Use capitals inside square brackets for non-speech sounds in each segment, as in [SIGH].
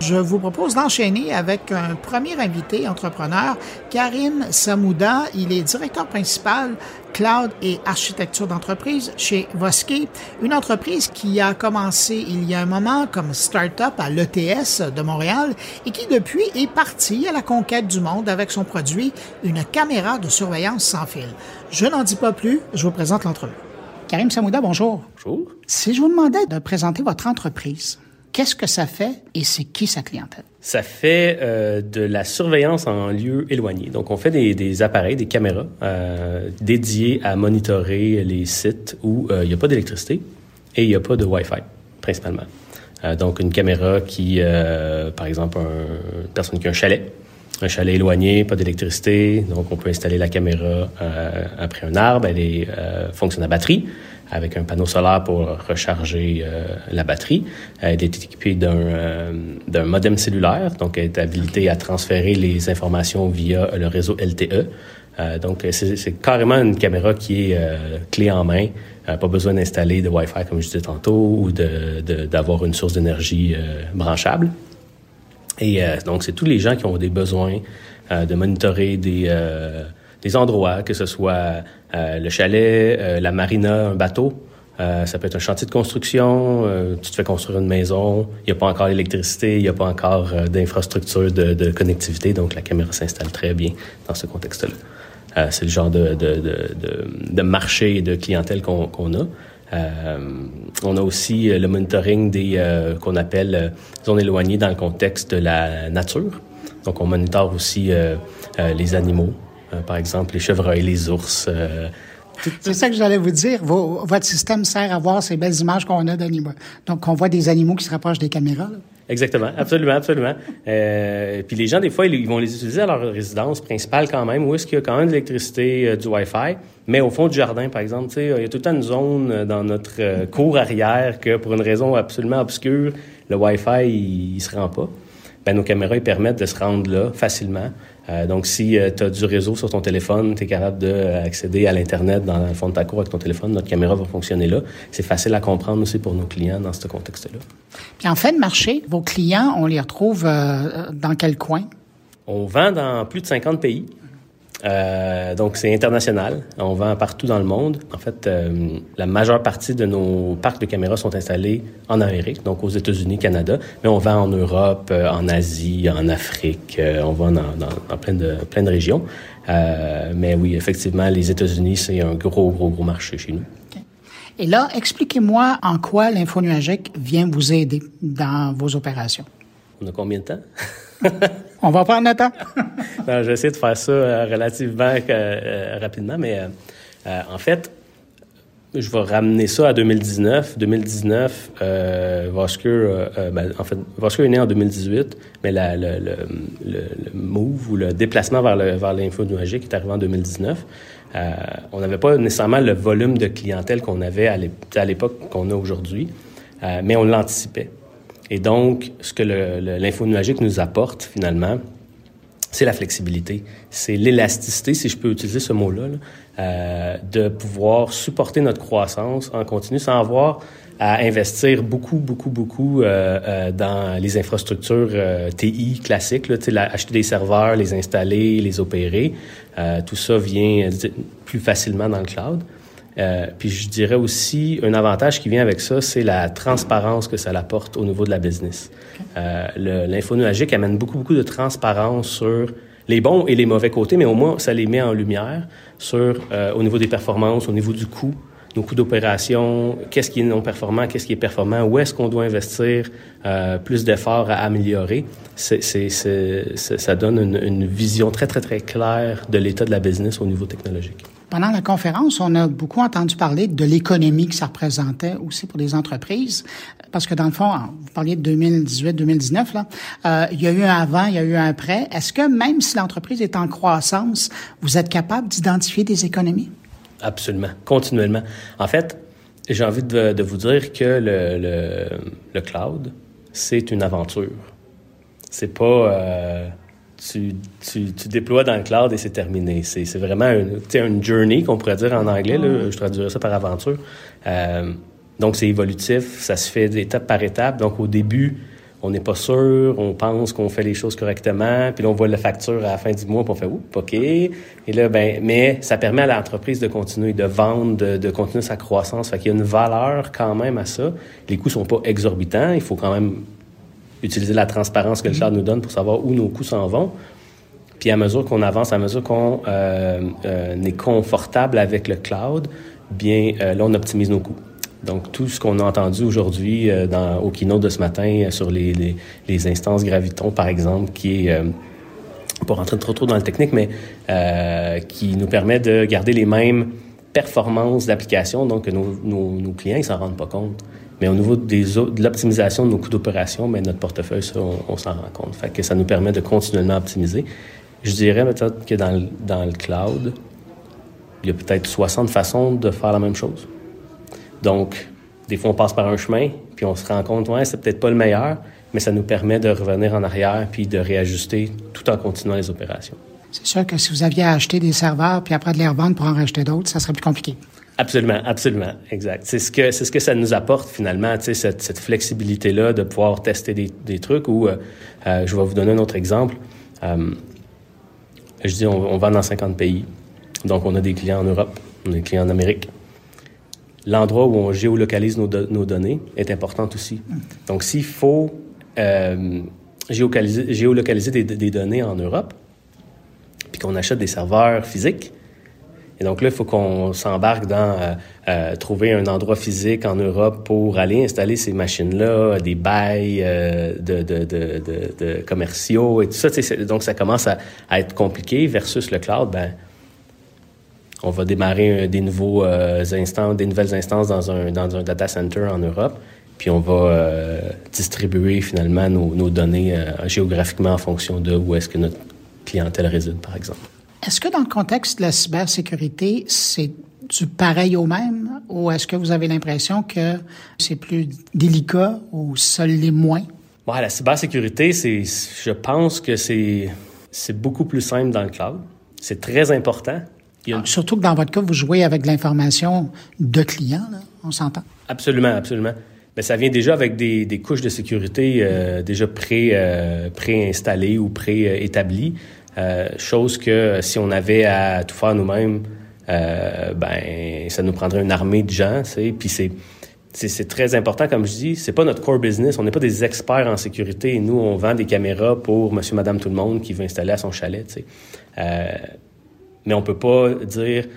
Je vous propose d'enchaîner avec un premier invité entrepreneur, Karim Samouda. Il est directeur principal cloud et architecture d'entreprise chez Voske, une entreprise qui a commencé il y a un moment comme start-up à l'ETS de Montréal et qui depuis est partie à la conquête du monde avec son produit, une caméra de surveillance sans fil. Je n'en dis pas plus, je vous présente l'entreprise. Karim Samouda, bonjour. Bonjour. Si je vous demandais de présenter votre entreprise, Qu'est-ce que ça fait et c'est qui sa clientèle? Ça fait euh, de la surveillance en lieu éloigné. Donc, on fait des, appareils, des caméras euh, dédiés à monitorer les sites où euh, il n'y a pas d'électricité et il n'y a pas de Wi-Fi, principalement. Donc, une caméra qui, par exemple, un, une personne qui a un chalet, un chalet éloigné, pas d'électricité, donc on peut installer la caméra après un arbre, elle est, fonctionne à batterie avec un panneau solaire pour recharger euh, la batterie. Elle est équipée d'un euh, modem cellulaire, donc elle est habilitée à transférer les informations via le réseau LTE. Euh, donc c'est carrément une caméra qui est clé en main. pas besoin d'installer de Wi-Fi comme je disais tantôt ou d'avoir une source d'énergie branchable. Et donc c'est tous les gens qui ont des besoins de monitorer des des endroits, que ce soit euh, le chalet, euh, la marina, un bateau. Euh, ça peut être un chantier de construction, tu te fais construire une maison, il n'y a pas encore d'électricité, il n'y a pas encore d'infrastructure de, de, connectivité, donc la caméra s'installe très bien dans ce contexte-là. c'est le genre de, de, de, marché et de clientèle qu'on a. Euh, on a aussi le monitoring des qu'on appelle zones éloignées dans le contexte de la nature. Donc on monitore aussi les animaux, euh, par exemple, les chevreuils, les ours. Euh, c'est ça que j'allais vous dire. votre système sert à voir ces belles images qu'on a d'animaux. Donc, on voit des animaux qui se rapprochent des caméras. Exactement, absolument, absolument. Euh, puis les gens, des fois, ils, vont les utiliser à leur résidence principale quand même, où est-ce qu'il y a quand même de l'électricité, euh, du Wi-Fi, mais au fond du jardin, par exemple, tu sais, il y a tout le temps une zone dans notre cour arrière que, pour une raison absolument obscure, le Wi-Fi, il, il se rend pas. Ben, nos caméras, ils permettent de se rendre là facilement euh, donc, si euh, tu as du réseau sur ton téléphone, tu es capable d'accéder à l'Internet dans le fond de ta cour avec ton téléphone, notre caméra va fonctionner là. C'est facile à comprendre aussi pour nos clients dans ce contexte-là. Puis en fin de marché, vos clients, on les retrouve euh, dans quel coin? On vend dans plus de 50 pays. Euh, donc, c'est international. On vend partout dans le monde. En fait, euh, la majeure partie de nos parcs de caméras sont installés en Amérique, donc aux États-Unis, Canada, mais on vend en Europe, euh, en Asie, en Afrique, on vend dans, dans, plein, de, plein de régions. mais oui, effectivement, les États-Unis, c'est un gros, gros, gros marché chez nous. Et là, expliquez-moi en quoi l'info nuagique vient vous aider dans vos opérations. On a combien de temps? [LAUGHS] [LAUGHS] On va prendre temps. [LAUGHS] non, je vais essayer de faire ça euh, relativement euh, rapidement, mais euh, en fait, je vais ramener ça à 2019. 2019, euh, ben, en fait, Vosker est né en 2018, mais le, le, le, move ou le déplacement vers, le, vers l'info est arrivé en 2019. on n'avait pas nécessairement le volume de clientèle qu'on avait à l'époque qu'on a aujourd'hui, mais on l'anticipait. Et donc, ce que l'info nuagique nous apporte finalement, c'est la flexibilité, c'est l'élasticité, si je peux utiliser ce mot-là, euh, de pouvoir supporter notre croissance en continu sans avoir à investir beaucoup, beaucoup, beaucoup euh, euh, dans les infrastructures euh, TI classiques, là, acheter des serveurs, les installer, les opérer. Euh, tout ça vient plus facilement dans le cloud. Euh, puis je dirais aussi, un avantage qui vient avec ça, c'est la transparence que ça apporte au niveau de la business. Euh, L'info nuagique amène beaucoup, beaucoup de transparence sur les bons et les mauvais côtés, mais au moins, ça les met en lumière sur, euh, au niveau des performances, au niveau du coût, nos coûts d'opération, qu'est-ce qui est non performant, qu'est-ce qui est performant, où est-ce qu'on doit investir euh, plus d'efforts à améliorer. C'est, ça donne une, une vision très, très, très claire de l'état de la business au niveau technologique. Pendant la conférence, on a beaucoup entendu parler de l'économie que ça représentait aussi pour les entreprises, parce que dans le fond, vous parliez de 2018-2019, là, euh, il y a eu un avant, il y a eu un après. Est-ce que même si l'entreprise est en croissance, vous êtes capable d'identifier des économies? Absolument, continuellement. En fait, j'ai envie de, vous dire que le, le, cloud, c'est une aventure. C'est pas... Euh, tu, tu, tu, déploies dans le cloud et c'est terminé. C'est, c'est vraiment une, une journey qu'on pourrait dire en anglais. Là, je traduirais ça par aventure. Euh, donc, c'est évolutif. Ça se fait d'étape par étape. Donc, au début, on n'est pas sûr, on pense qu'on fait les choses correctement, puis là, on voit la facture à la fin du mois, puis on fait, oups, OK. Et là, ben, mais ça permet à l'entreprise de continuer, de vendre, de, continuer sa croissance. Fait qu'il y a une valeur quand même à ça. Les coûts sont pas exorbitants. Il faut quand même utiliser la transparence que le cloud nous donne pour savoir où nos coûts s'en vont. Puis à mesure qu'on avance, à mesure qu'on euh, euh, est confortable avec le cloud, bien euh, là, on optimise nos coûts. Donc, tout ce qu'on a entendu aujourd'hui au keynote de ce matin sur les, les, les, instances Graviton, par exemple, qui est, pour rentrer trop trop dans le technique, mais qui nous permet de garder les mêmes performances d'application, donc nos, nos, nos clients ne s'en rendent pas compte. Mais au niveau des, de l'optimisation de nos coûts d'opération, mais notre portefeuille, ça, on, on s'en rend compte. Fait que ça nous permet de continuellement optimiser. Je dirais peut-être que dans le, dans le cloud, il y a peut-être 60 façons de faire la même chose. Donc, des fois, on passe par un chemin, puis on se rend compte, ouais, c'est peut-être pas le meilleur, mais ça nous permet de revenir en arrière puis de réajuster tout en continuant les opérations. C'est sûr que si vous aviez acheté des serveurs puis après de les revendre pour en racheter d'autres, ça serait plus compliqué. Absolument, absolument, exact. C'est ce que c'est ce que ça nous apporte finalement, cette, cette flexibilité là de pouvoir tester des, des trucs. Ou euh, euh, je vais vous donner un autre exemple. Euh, je dis, on, on vend dans 50 pays, donc on a des clients en Europe, on a des clients en Amérique, l'endroit où on géolocalise nos, nos, données est important aussi. Donc, s'il faut géolocaliser, géolocaliser des, des, données en Europe, puis qu'on achète des serveurs physiques, et donc là, il faut qu'on s'embarque dans euh, euh, trouver un endroit physique en Europe pour aller installer ces machines-là, des bails euh, de, commerciaux et tout ça. Donc, ça commence à, être compliqué versus le cloud. Ben, on va démarrer des nouveaux des nouvelles instances dans un, data center en Europe, puis on va distribuer finalement nos, données géographiquement en fonction de où est-ce que notre clientèle réside, par exemple. Est-ce que dans le contexte de la cybersécurité, c'est du pareil au même, ou est-ce que vous avez l'impression que c'est plus délicat ou l'est moins? Ouais, la cybersécurité, c'est, je pense que c'est, c'est beaucoup plus simple dans le cloud. C'est très important, une... Surtout que dans votre cas, vous jouez avec de l'information de clients, là, on s'entend. Absolument, absolument. Mais ça vient déjà avec des, des couches de sécurité euh, déjà pré, euh, préinstallées ou préétablies. Euh, chose que si on avait à tout faire nous-mêmes, euh, ben ça nous prendrait une armée de gens. Puis c'est c'est très important, comme je dis, c'est pas notre core business. On n'est pas des experts en sécurité. Nous, on vend des caméras pour Monsieur, Madame, tout le monde qui veut installer à son chalet. Euh, mais on peut pas dire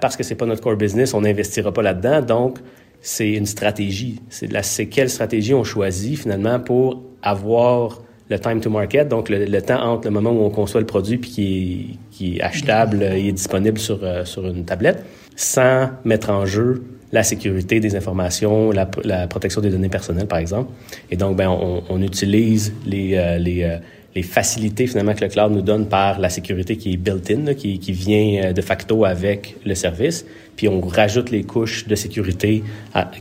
parce que c'est pas notre core business, on n'investira pas là-dedans. Donc, c'est une stratégie. C'est c'est quelle stratégie on choisit finalement pour avoir le time to market, donc le, temps entre le moment où on conçoit le produit puis qui est, achetable et est disponible sur, euh, sur une tablette, sans mettre en jeu la sécurité des informations, la, protection des données personnelles, par exemple. Et donc, ben, on, utilise les, euh, les, euh, facilités finalement que le cloud nous donne par la sécurité qui est built-in, qui, vient euh, de facto avec le service, puis on rajoute les couches de sécurité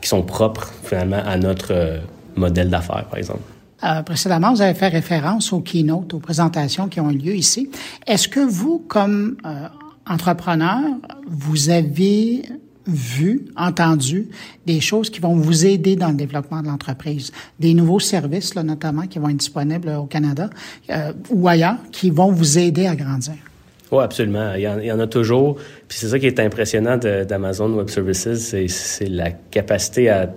qui sont propres finalement à notre euh, modèle d'affaires, par exemple. Euh, précédemment, vous avez fait référence aux keynotes, aux présentations qui ont eu lieu ici. Est-ce que vous, comme euh, entrepreneur, vous avez vu, entendu des choses qui vont vous aider dans le développement de l'entreprise, des nouveaux services là, notamment qui vont être disponibles au Canada euh, ou ailleurs, qui vont vous aider à grandir? Oui, absolument. Il y, en, il y en a toujours. Puis c'est ça qui est impressionnant d'Amazon Web Services, c'est la capacité à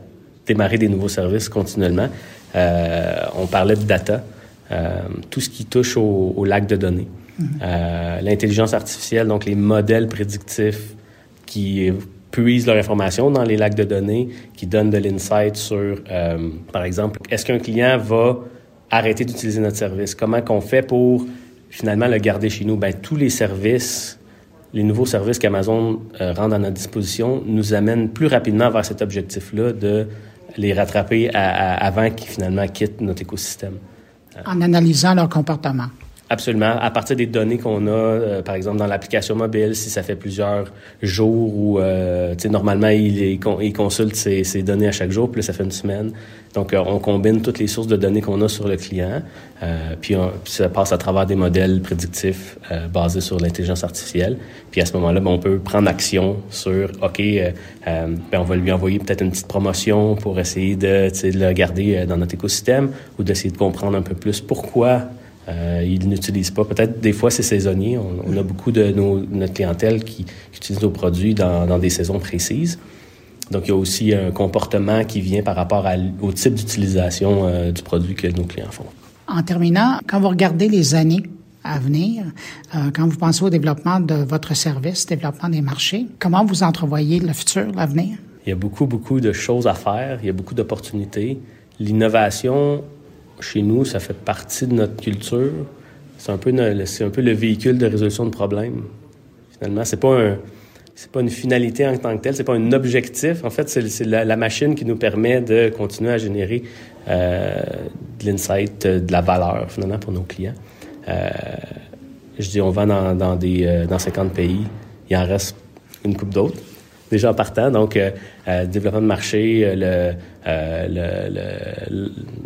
démarrer des nouveaux services continuellement. Euh, on parlait de data, euh, tout ce qui touche au, au lac de données. Mm -hmm. L'intelligence artificielle, donc les modèles prédictifs qui puisent leur information dans les lacs de données, qui donnent de l'insight sur, euh, par exemple, est-ce qu'un client va arrêter d'utiliser notre service? Comment qu'on fait pour finalement le garder chez nous? Ben, tous les services, les nouveaux services qu'Amazon euh, rend à notre disposition nous amènent plus rapidement vers cet objectif-là de les rattraper avant qu'ils finalement quittent notre écosystème. En analysant leur comportement. Absolument. À partir des données qu'on a, euh, par exemple dans l'application mobile, si ça fait plusieurs jours ou euh, normalement il, il, consulte ses, ses, données à chaque jour, puis là, ça fait une semaine. Donc euh, on combine toutes les sources de données qu'on a sur le client, euh, puis, ça passe à travers des modèles prédictifs basés sur l'intelligence artificielle. Puis à ce moment-là, ben, on peut prendre action sur OK, ben, on va lui envoyer peut-être une petite promotion pour essayer de, de le garder dans notre écosystème ou d'essayer de comprendre un peu plus pourquoi euh, ils n'utilisent pas. Peut-être des fois c'est saisonnier. On, a beaucoup de nos, notre clientèle qui, qui utilise nos produits dans, dans, des saisons précises. Donc il y a aussi un comportement qui vient par rapport à, au type d'utilisation euh, du produit que nos clients font. En terminant, quand vous regardez les années à venir, euh, quand vous pensez au développement de votre service, développement des marchés, comment vous entrevoyez le futur, l'avenir? Il y a beaucoup, beaucoup de choses à faire. Il y a beaucoup d'opportunités. L'innovation chez nous, ça fait partie de notre culture. C'est un peu, c'est un le véhicule de résolution de problèmes. Finalement, c'est pas un, pas une finalité en tant que telle, c'est pas un objectif. En fait, c'est, la, machine qui nous permet de continuer à générer euh, de l'insight, de la valeur finalement pour nos clients. Euh, je dis, on va dans, des euh, dans 50 pays, il en reste une coupe d'autres déjà en partant. Donc, euh, euh développement de marché, euh,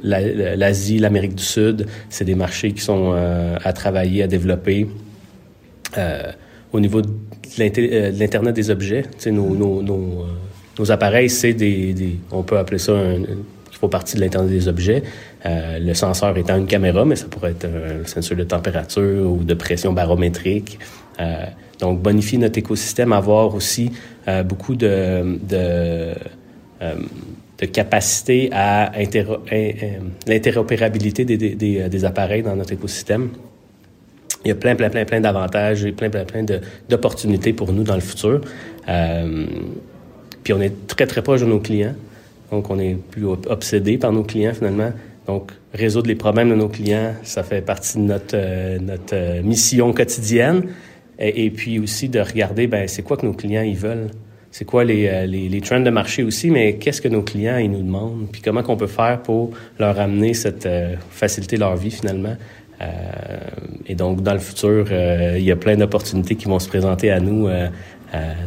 l'Asie, l'Amérique du Sud, c'est des marchés qui sont à travailler, à développer. au niveau de l'Internet des objets, nos, appareils, c'est des, On peut appeler ça un, qui font partie de l'Internet des objets. Le senseur étant une caméra, mais ça pourrait être un sensor de température ou de pression barométrique. Donc, bonifier notre écosystème, avoir aussi euh, beaucoup de, de, euh, de capacité à l'interopérabilité des, des, des, appareils dans notre écosystème. Il y a plein, plein, plein, plein d'avantages et plein, plein, plein d'opportunités pour nous dans le futur. Euh, puis on est très, très proche de nos clients. Donc, on est plus obsédé par nos clients, finalement. Donc, résoudre les problèmes de nos clients, ça fait partie de notre, notre mission quotidienne. Et, puis aussi de regarder, ben c'est quoi que nos clients ils veulent? C'est quoi les, euh, les, les, trends de marché aussi, mais qu'est-ce que nos clients ils nous demandent, puis comment qu'on peut faire pour leur amener cette euh, faciliter leur vie finalement? Euh, et donc dans le futur, euh, il y a plein d'opportunités qui vont se présenter à nous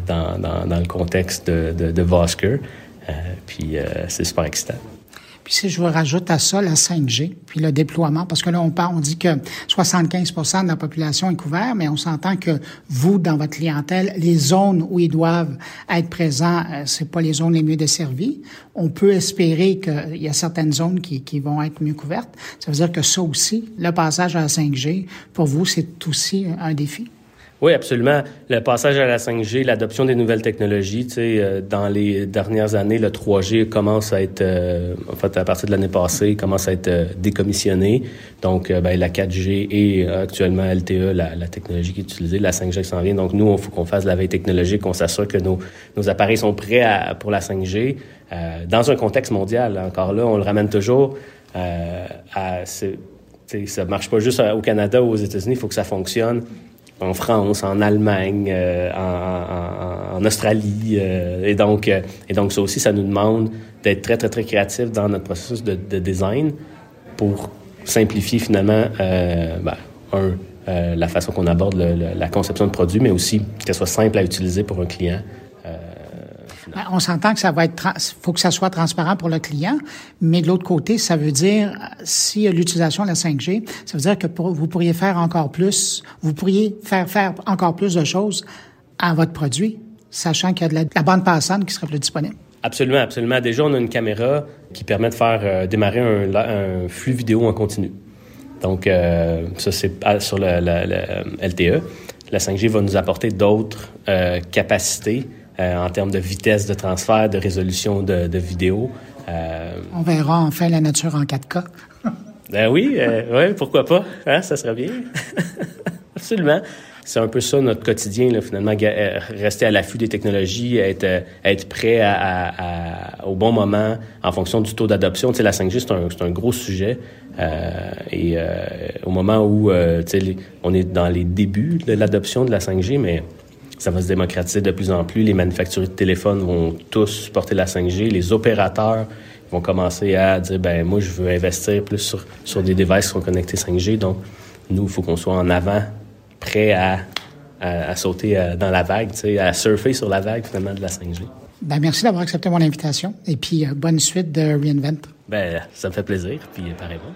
dans, dans, dans, le contexte de, de, de Vosker. puis c'est super excitant. Puis si je vous rajoute à ça la 5G, puis le déploiement, parce que là, on parle, on dit que 75% de la population est couverte, mais on s'entend que vous, dans votre clientèle, les zones où ils doivent être présents, euh, c'est pas les zones les mieux desservies. On peut espérer qu'il y a certaines zones qui, qui vont être mieux couvertes. Ça veut dire que ça aussi, le passage à la 5G, pour vous, c'est aussi un défi. Oui, absolument. Le passage à la 5G, l'adoption des nouvelles technologies, tu sais, euh, dans les dernières années, le 3G commence à être, euh, en fait, à partir de l'année passée, commence à être euh, décommissionné. Donc, ben, la 4G et actuellement LTE, la, la, technologie qui est utilisée, la 5G qui s'en vient. Donc, nous, il faut qu'on fasse la veille technologique, qu'on s'assure que nos, nos appareils sont prêts à, pour la 5G dans un contexte mondial. Encore là, on le ramène toujours à... Ça marche pas juste au Canada ou aux États-Unis, il faut que ça fonctionne en France, en Allemagne, euh, en, Australie. Euh, et, donc, euh, et donc, ça aussi, ça nous demande d'être très, très, très créatif dans notre processus de, de design pour simplifier finalement, ben, un, la façon qu'on aborde le, la conception de produit, mais aussi qu'elle soit simple à utiliser pour un client. Ben, on s'entend que ça va être, faut que ça soit transparent pour le client, mais de l'autre côté, ça veut dire, si l'utilisation de la 5G, ça veut dire que vous pourriez faire encore plus, vous pourriez faire faire encore plus de choses à votre produit, sachant qu'il y a de la, bande passante qui serait plus disponible. Absolument, absolument. Déjà, on a une caméra qui permet de faire euh, démarrer un, flux vidéo en continu. Donc, euh, ça, c'est sur le, LTE. La 5G va nous apporter d'autres euh, capacités euh, en termes de vitesse de transfert, de résolution de, de vidéo. Euh, On verra enfin la nature en 4K. [LAUGHS] ben oui, euh, ouais, pourquoi pas? Hein, ça serait bien. [LAUGHS] Absolument. C'est un peu ça notre quotidien, là, finalement, rester à l'affût des technologies, être, être prêt à, à, au bon moment en fonction du taux d'adoption. Tu sais, la 5G, c'est un, un, gros sujet. Euh, et euh, au moment où tu sais, on est dans les débuts de l'adoption de la 5G, mais ça va se démocratiser de plus en plus. Les manufacturiers de téléphones vont tous supporter la 5G. Les opérateurs vont commencer à dire, ben moi, je veux investir plus sur, sur des devices qui sont connectés 5G. Donc, nous, il faut qu'on soit en avant, prêt à, à, sauter euh, dans la vague, à surfer sur la vague finalement de la 5G. Ben, merci d'avoir accepté mon invitation et puis bonne suite de Reinvent. Ben, ça me fait plaisir, puis pareillement.